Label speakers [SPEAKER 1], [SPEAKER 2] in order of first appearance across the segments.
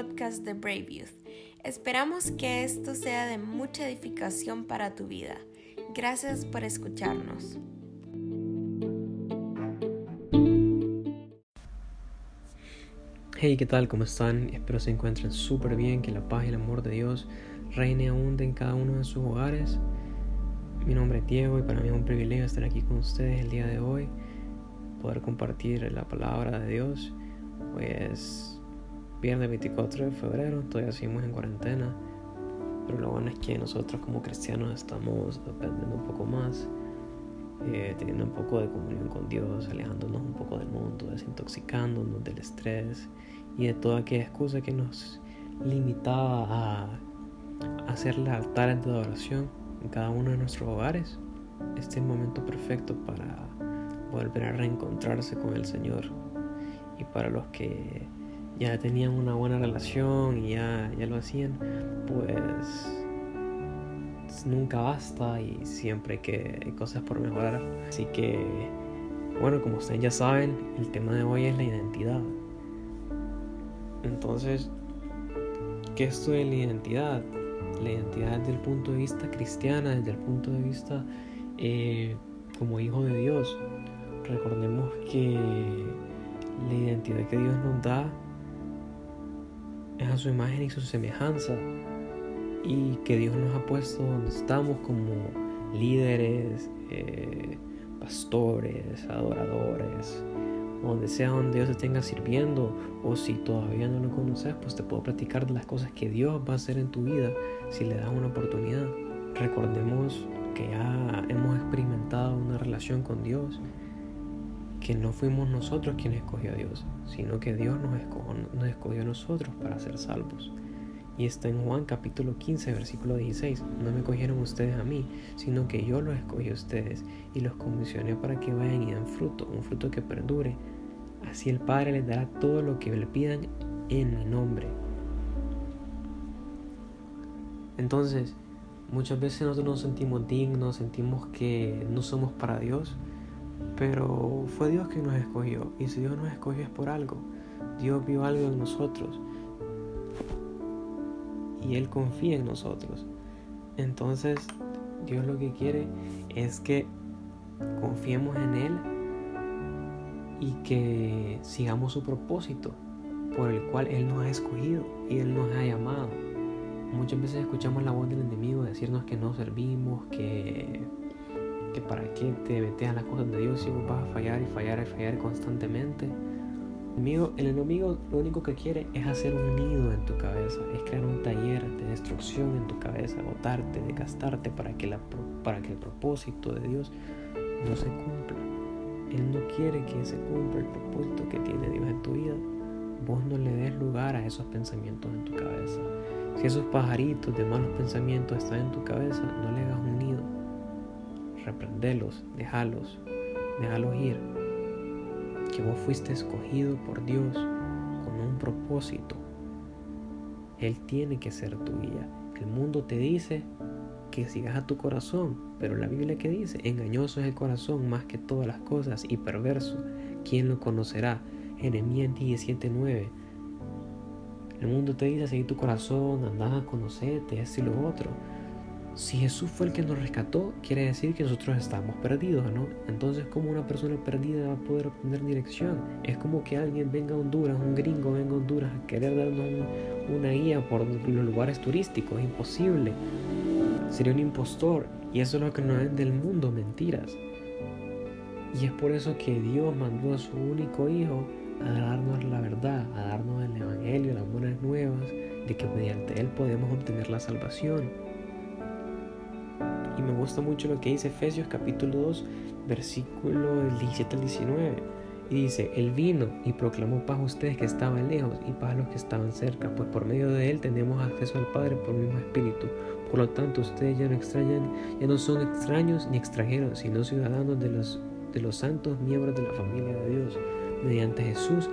[SPEAKER 1] podcast de Brave Youth. Esperamos que esto sea de mucha edificación para tu vida. Gracias por escucharnos.
[SPEAKER 2] Hey, ¿qué tal? ¿Cómo están? Espero se encuentren súper bien, que la paz y el amor de Dios reine aún en cada uno de sus hogares. Mi nombre es Diego y para mí es un privilegio estar aquí con ustedes el día de hoy, poder compartir la palabra de Dios. Hoy es viernes 24 de febrero, todavía seguimos en cuarentena, pero lo bueno es que nosotros como cristianos estamos aprendiendo un poco más eh, teniendo un poco de comunión con Dios, alejándonos un poco del mundo, desintoxicándonos del estrés y de toda aquella excusa que nos limitaba a hacer altares de adoración en cada uno de nuestros hogares. Este es el momento perfecto para volver a reencontrarse con el Señor. Y para los que ya tenían una buena relación y ya, ya lo hacían, pues nunca basta y siempre que hay cosas por mejorar. Así que, bueno, como ustedes ya saben, el tema de hoy es la identidad. Entonces, ¿qué es esto de la identidad? La identidad desde el punto de vista cristiana, desde el punto de vista eh, como hijo de Dios. Recordemos que la identidad que Dios nos da es a su imagen y su semejanza. Y que Dios nos ha puesto donde estamos como líderes, eh, pastores, adoradores, donde sea donde Dios te tenga sirviendo. O si todavía no lo conoces, pues te puedo platicar las cosas que Dios va a hacer en tu vida si le das una oportunidad. Recordemos que ya hemos experimentado una relación con Dios, que no fuimos nosotros quienes escogió a Dios, sino que Dios nos escogió, nos escogió a nosotros para ser salvos. Y está en Juan capítulo 15, versículo 16. No me cogieron ustedes a mí, sino que yo los escogí a ustedes y los comisioné para que vayan y den fruto, un fruto que perdure. Así el Padre les dará todo lo que le pidan en mi nombre. Entonces, muchas veces nosotros nos sentimos dignos, sentimos que no somos para Dios, pero fue Dios quien nos escogió. Y si Dios nos escogió es por algo. Dios vio algo en nosotros y Él confía en nosotros. Entonces Dios lo que quiere es que confiemos en Él y que sigamos su propósito por el cual Él nos ha escogido y Él nos ha llamado. Muchas veces escuchamos la voz del enemigo decirnos que no servimos, que, que para qué te metes las cosas de Dios si vos vas a fallar y fallar y fallar constantemente el enemigo lo único que quiere es hacer un nido en tu cabeza, es crear un taller de destrucción en tu cabeza, agotarte, desgastarte para que, la, para que el propósito de Dios no se cumpla. Él no quiere que se cumpla el propósito que tiene Dios en tu vida. Vos no le des lugar a esos pensamientos en tu cabeza. Si esos pajaritos de malos pensamientos están en tu cabeza, no le hagas un nido. Reprendelos, déjalos, déjalos ir que vos fuiste escogido por Dios con un propósito. Él tiene que ser tu guía. El mundo te dice que sigas a tu corazón, pero la Biblia que dice, engañoso es el corazón más que todas las cosas y perverso. ¿Quién lo conocerá? Jeremías 17:9. El mundo te dice seguir tu corazón, andar a conocerte, esto y lo otro. Si Jesús fue el que nos rescató, quiere decir que nosotros estamos perdidos, ¿no? Entonces, ¿cómo una persona perdida va a poder obtener dirección? Es como que alguien venga a Honduras, un gringo venga a Honduras a querer darnos una guía por los lugares turísticos. Es imposible. Sería un impostor. Y eso es lo que nos ven del mundo, mentiras. Y es por eso que Dios mandó a su único Hijo a darnos la verdad, a darnos el Evangelio, las buenas nuevas, de que mediante Él podemos obtener la salvación. Y me gusta mucho lo que dice Efesios capítulo 2, versículo 17 al 19. Y dice, Él vino y proclamó paz a ustedes que estaban lejos y paz a los que estaban cerca, pues por medio de Él tenemos acceso al Padre por el mismo Espíritu. Por lo tanto, ustedes ya no extrañan, ya no son extraños ni extranjeros, sino ciudadanos de los, de los santos miembros de la familia de Dios. Mediante Jesús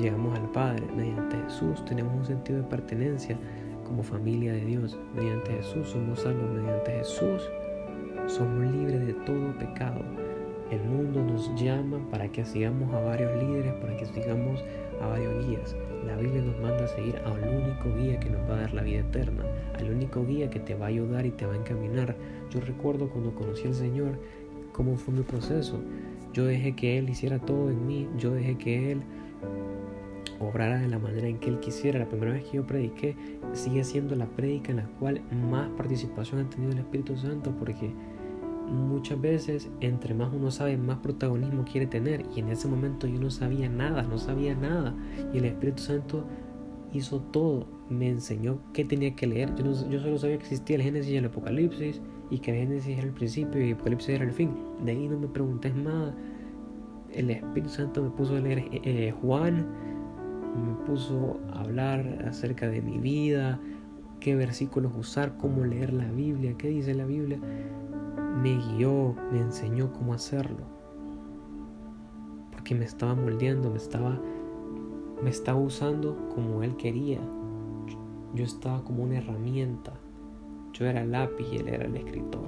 [SPEAKER 2] llegamos al Padre. Mediante Jesús tenemos un sentido de pertenencia como familia de Dios. Mediante Jesús somos salvos. Mediante Jesús somos libres de todo pecado. El mundo nos llama para que sigamos a varios líderes, para que sigamos a varios guías. La Biblia nos manda a seguir al único guía que nos va a dar la vida eterna, al único guía que te va a ayudar y te va a encaminar. Yo recuerdo cuando conocí al Señor, cómo fue mi proceso. Yo dejé que Él hiciera todo en mí, yo dejé que Él obrara de la manera en que Él quisiera. La primera vez que yo prediqué sigue siendo la prédica en la cual más participación ha tenido el Espíritu Santo porque muchas veces entre más uno sabe, más protagonismo quiere tener. Y en ese momento yo no sabía nada, no sabía nada. Y el Espíritu Santo hizo todo, me enseñó qué tenía que leer. Yo, yo solo sabía que existía el Génesis y el Apocalipsis y que el Génesis era el principio y el Apocalipsis era el fin. De ahí no me pregunté más. El Espíritu Santo me puso a leer eh, Juan, me puso a hablar acerca de mi vida, qué versículos usar, cómo leer la Biblia, qué dice la Biblia me guió, me enseñó cómo hacerlo. Porque me estaba moldeando, me estaba, me estaba usando como él quería. Yo estaba como una herramienta. Yo era el lápiz y él era el escritor.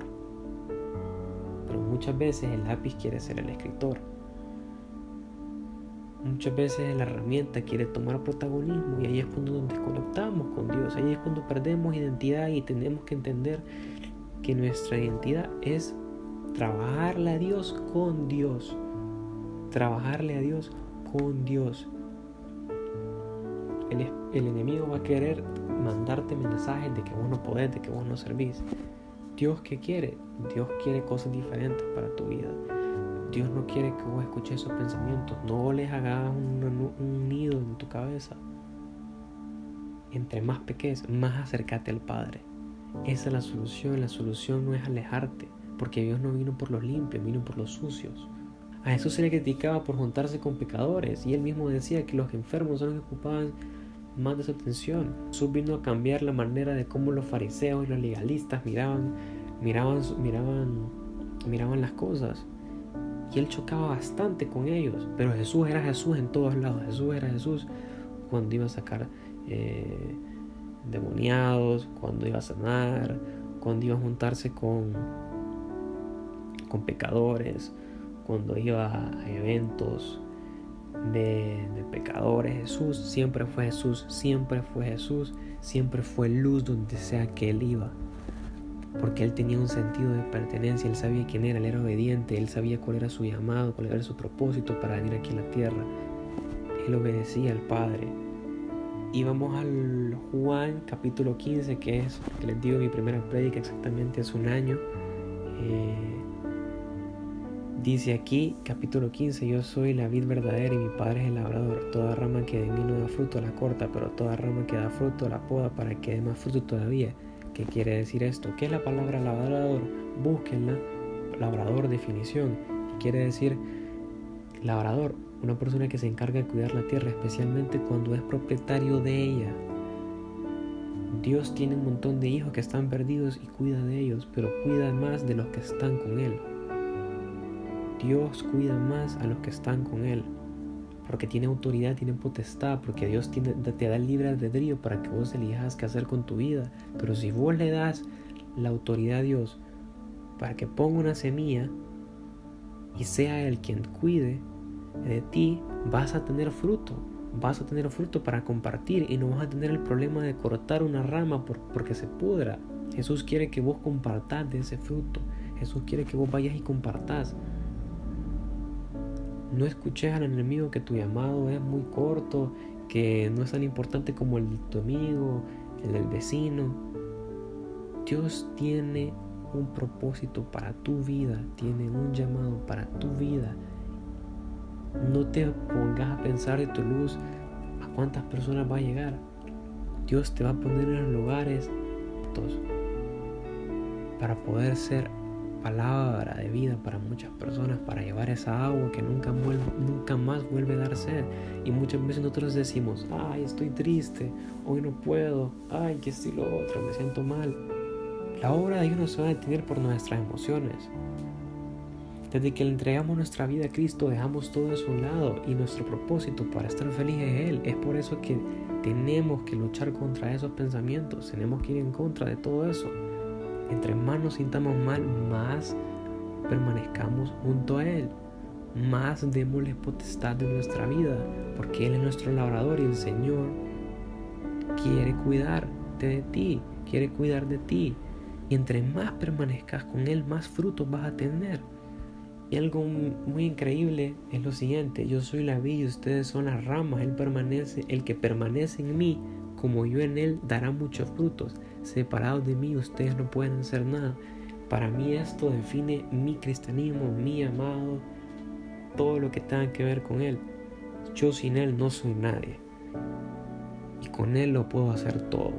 [SPEAKER 2] Pero muchas veces el lápiz quiere ser el escritor. Muchas veces la herramienta quiere tomar protagonismo y ahí es cuando nos desconectamos con Dios. Ahí es cuando perdemos identidad y tenemos que entender que nuestra identidad es trabajarle a Dios con Dios. Trabajarle a Dios con Dios. El, enemigo va a querer mandarte mensajes de que vos no podés, de que vos no servís. Dios qué quiere? Dios quiere cosas diferentes para tu vida. Dios no quiere que vos escuches esos pensamientos. No les hagas un, nido en tu cabeza. Entre más pequeños, más acércate al Padre. Esa es la solución. La solución no es alejarte, porque Dios no vino por los limpios, vino por los sucios. A Jesús se le criticaba por juntarse con pecadores y él mismo decía que los enfermos son los que ocupaban más de su atención. Jesús vino a cambiar la manera de cómo los fariseos y los legalistas miraban, miraban, miraban, miraban las cosas. Y él chocaba bastante con ellos. Pero Jesús era Jesús en todos lados. Jesús era Jesús cuando iba a sacar eh, demoniados, cuando iba a sanar, cuando iba a juntarse con, con pecadores, cuando iba a eventos de, de, pecadores. Jesús siempre fue Jesús, siempre fue Jesús, siempre fue luz donde sea que él iba. Porque él tenía un sentido de pertenencia, él sabía quién era, él era obediente, él sabía cuál era su llamado, cuál era su propósito para venir aquí a la tierra. Él obedecía al Padre. Y vamos al Juan capítulo 15, que es, que les digo, mi primera prédica exactamente hace un año. Eh, dice aquí, capítulo 15, yo soy la vid verdadera y mi padre es el labrador. Toda rama que de mí no da fruto la corta, pero toda rama que da fruto la poda para que dé más fruto todavía. ¿Qué quiere decir esto? ¿Qué es la palabra labrador? Búsquenla. Labrador, definición. quiere decir labrador? Una persona que se encarga de cuidar la tierra, especialmente cuando es propietario de ella. Dios tiene un montón de hijos que están perdidos y cuida de ellos, pero cuida más de los que están con Él. Dios cuida más a los que están con Él, porque tiene autoridad, tiene potestad, porque Dios te da libre albedrío para que vos elijas qué hacer con tu vida. Pero si vos le das la autoridad a Dios para que ponga una semilla y sea Él quien cuide, de ti vas a tener fruto, vas a tener fruto para compartir y no vas a tener el problema de cortar una rama porque se pudra. Jesús quiere que vos compartas de ese fruto. Jesús quiere que vos vayas y compartas. No escuches al enemigo que tu llamado es muy corto, que no es tan importante como el de tu amigo, el del vecino. Dios tiene un propósito para tu vida, tiene un llamado para tu vida no te pongas a pensar de tu luz a cuántas personas va a llegar. Dios te va a poner en los lugares para poder ser palabra de vida para muchas personas, para llevar esa agua que nunca, nunca más vuelve a dar sed. Y muchas veces nosotros decimos, ay, estoy triste, hoy no puedo, ay, que estoy lo otro, me siento mal. La obra de Dios no se va a detener por nuestras emociones. Desde que le entregamos nuestra vida a Cristo, dejamos todo a un lado y nuestro propósito para estar feliz es Él. Es por eso que tenemos que luchar contra esos pensamientos, tenemos que ir en contra de todo eso. Entre más nos sintamos mal, más permanezcamos junto a Él. más démosle potestad de nuestra vida, porque Él es nuestro labrador y el Señor quiere cuidarte de ti, quiere cuidar de ti. Y entre más permanezcas con Él, más frutos vas a tener. Y algo muy increíble es lo siguiente, yo soy la villa, ustedes son las ramas, Él permanece, el que permanece en mí, como yo en Él, dará muchos frutos. Separados de mí, ustedes no pueden hacer nada. Para mí esto define mi cristianismo, mi amado, todo lo que tenga que ver con Él. Yo sin Él no soy nadie. Y con Él lo puedo hacer todo.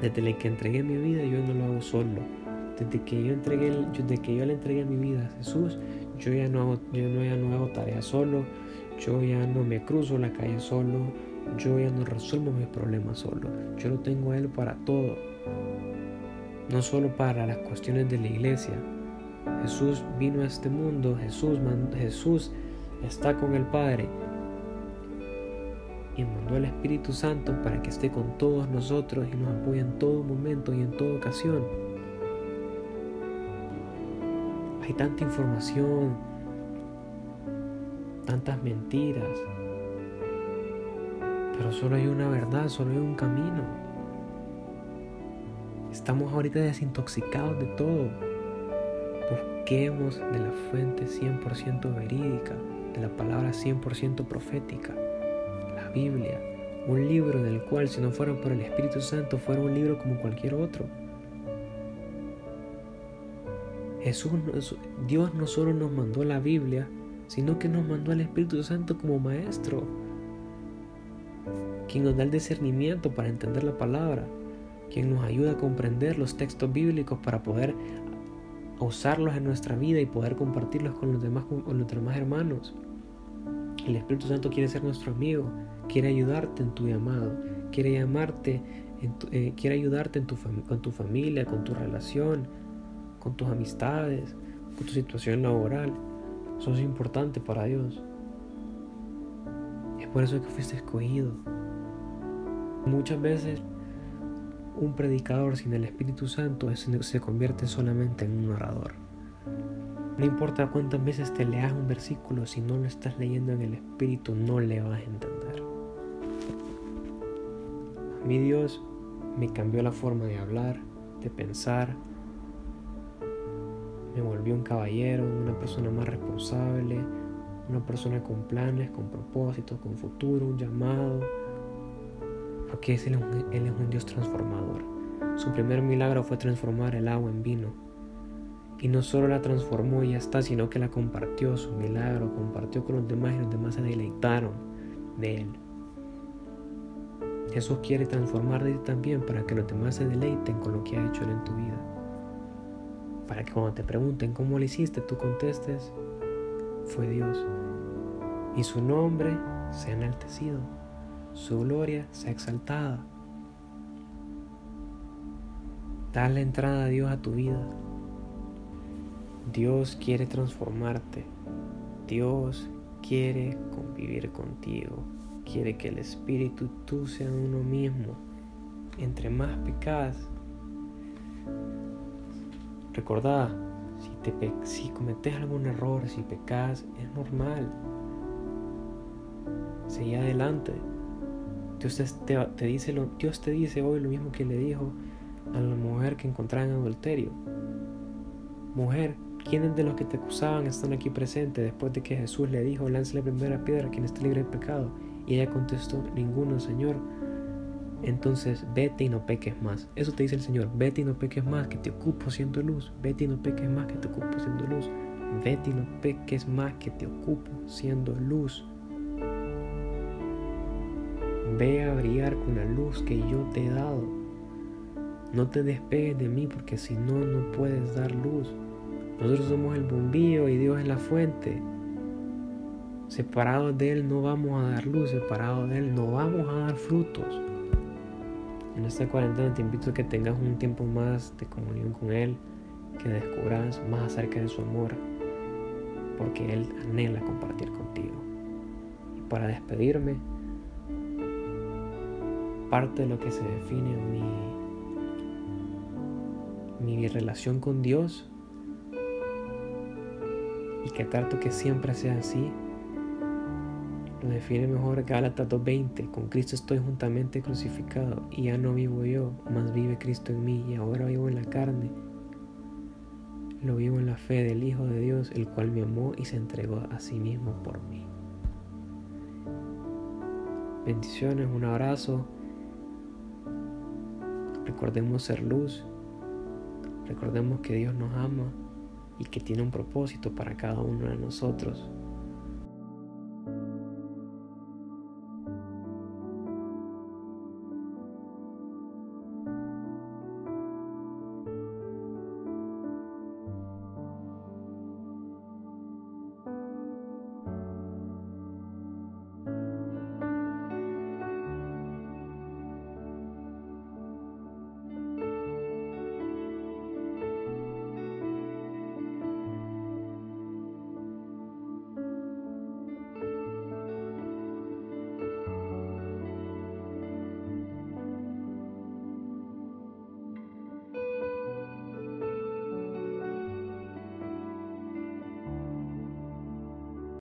[SPEAKER 2] Desde que entregué mi vida yo no lo hago solo. Desde que yo entregué, que yo le entregué mi vida a Jesús, yo ya no hago, yo no, ya no hago tareas solo, yo ya no me cruzo la calle solo, yo ya no resuelvo mis problemas solo. Yo lo tengo a Él para todo. No solo para las cuestiones de la iglesia, Jesús vino a este mundo, Jesús, Jesús está con el Padre y mandó al Espíritu Santo para que esté con todos nosotros y nos apoye en todo momento y en toda ocasión. Hay tanta información, tantas mentiras, pero solo hay una verdad, solo hay un camino. Estamos ahorita desintoxicados de todo. Busquemos de la fuente 100% verídica, de la palabra 100% profética, la Biblia, un libro del cual si no fuera por el Espíritu Santo fuera un libro como cualquier otro. Jesús, Dios no solo nos mandó la Biblia, sino que nos mandó al Espíritu Santo como maestro, quien nos da el discernimiento para entender la palabra, quien nos ayuda a comprender los textos bíblicos para poder usarlos en nuestra vida y poder compartirlos con los demás, con los demás hermanos. El Espíritu Santo quiere ser nuestro amigo, quiere ayudarte en tu llamado, quiere llamarte, eh, quiere ayudarte en tu con tu familia, con tu relación, con tus amistades, con tu situación laboral. Eso es importante para Dios. Es por eso que fuiste escogido. Muchas veces un predicador sin el Espíritu Santo se convierte solamente en un orador. No importa cuántas veces te leas un versículo, si no lo estás leyendo en el Espíritu, no le vas a entender. A mí Dios me cambió la forma de hablar, de pensar, me volvió un caballero, una persona más responsable, una persona con planes, con propósitos, con futuro, un llamado porque Él es un Dios transformador. Su primer milagro fue transformar el agua en vino. Y no solo la transformó y ya está, sino que la compartió, su milagro, compartió con los demás y los demás se deleitaron de Él. Jesús quiere transformarte también para que los demás se deleiten con lo que ha hecho Él en tu vida. Para que cuando te pregunten cómo lo hiciste, tú contestes, fue Dios. Y su nombre se ha enaltecido su gloria sea exaltada. Dale entrada a Dios a tu vida. Dios quiere transformarte. Dios quiere convivir contigo. Quiere que el Espíritu tú sean uno mismo. Entre más pecas, recordad, si, te, cometes algún error, si pecas, es normal. Sigue adelante. Dios te, dice lo, Dios te dice hoy lo mismo que le dijo a la mujer que encontraba en adulterio. Mujer, ¿quiénes de los que te acusaban están aquí presentes después de que Jesús le dijo, lance la primera piedra quien esté libre de pecado? Y ella contestó, ninguno, Señor. Entonces vete y no peques más. Eso te dice el Señor, vete y no peques más, que te ocupo siendo luz. Vete y no peques más, que te ocupo siendo luz. Vete y no peques más, que te ocupo siendo luz. Ve a brillar con la luz que yo te he dado. No te despegues de mí porque si no, no puedes dar luz. Nosotros somos el bombillo y Dios es la fuente. Separados de Él no vamos a dar luz, separados de Él no vamos a dar frutos. En esta cuarentena te invito a que tengas un tiempo más de comunión con Él, que descubras más acerca de su amor, porque Él anhela compartir contigo. Y para despedirme, parte de lo que se define mi, mi relación con Dios y que trato que siempre sea así. Lo define mejor Gálatas 2.20, con Cristo estoy juntamente crucificado y ya no vivo yo, mas vive Cristo en mí y ahora vivo en la carne. Lo vivo en la fe del Hijo de Dios, el cual me amó y se entregó a sí mismo por mí. Bendiciones, un abrazo. Recordemos ser luz. Recordemos que Dios nos ama y que tiene un propósito para cada uno de nosotros.